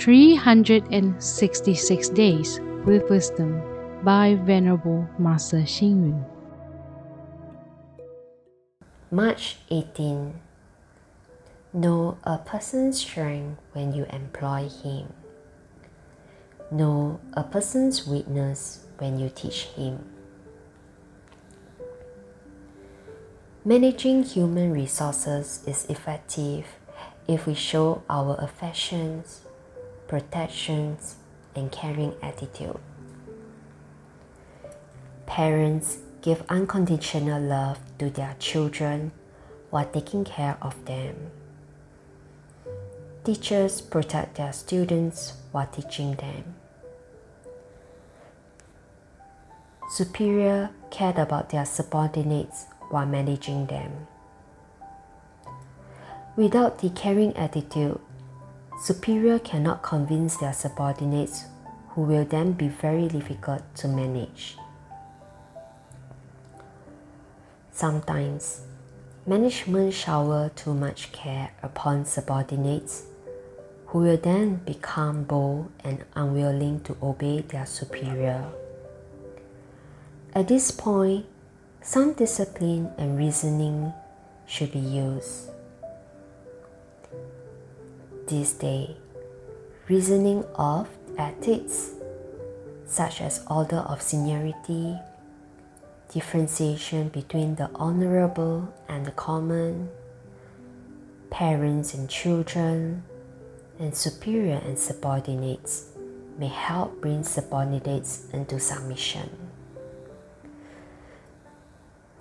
366 Days with Wisdom by Venerable Master Xing Yun. March 18. Know a person's strength when you employ him. Know a person's weakness when you teach him. Managing human resources is effective if we show our affections, protections, and caring attitude. Parents give unconditional love to their children while taking care of them. Teachers protect their students while teaching them. Superior cared about their subordinates while managing them. Without the caring attitude, superior cannot convince their subordinates who will then be very difficult to manage. Sometimes, management shower too much care upon subordinates who will then become bold and unwilling to obey their superior. At this point, some discipline and reasoning should be used. This day, reasoning of ethics, such as order of seniority, differentiation between the honorable and the common, parents and children, and superior and subordinates may help bring subordinates into submission.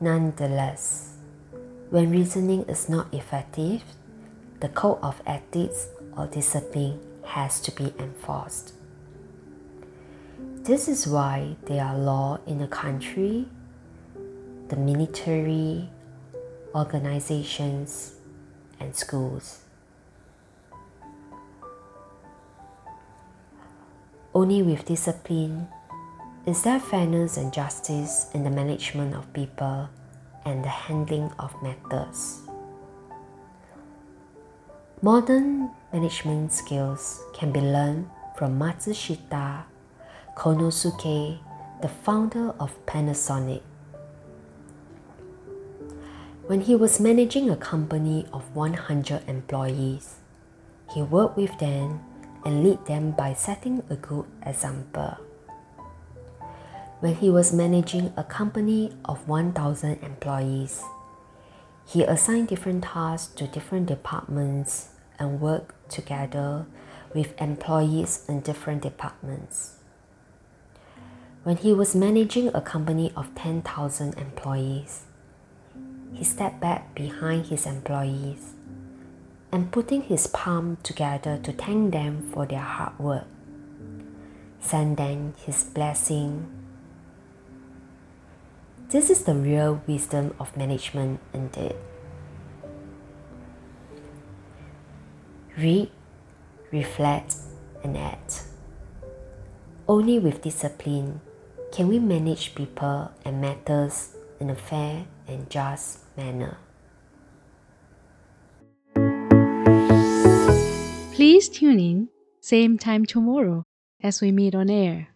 Nonetheless, when reasoning is not effective, the code of ethics or discipline has to be enforced. This is why there are laws in the country, the military, organizations, and schools. Only with discipline is there fairness and justice in the management of people and the handling of matters. Modern management skills can be learned from Matsushita Konosuke, the founder of Panasonic. When he was managing a company of 100 employees, he worked with them and lead them by setting a good example. When he was managing a company of 1,000 employees, he assigned different tasks to different departments and worked together with employees in different departments. When he was managing a company of 10,000 employees, he stepped back behind his employees and putting his palm together to thank them for their hard work. Send them his blessing. This is the real wisdom of management indeed. Read, reflect, and act. Only with discipline can we manage people and matters in a fair and just manner. Please tune in, same time tomorrow as we meet on air.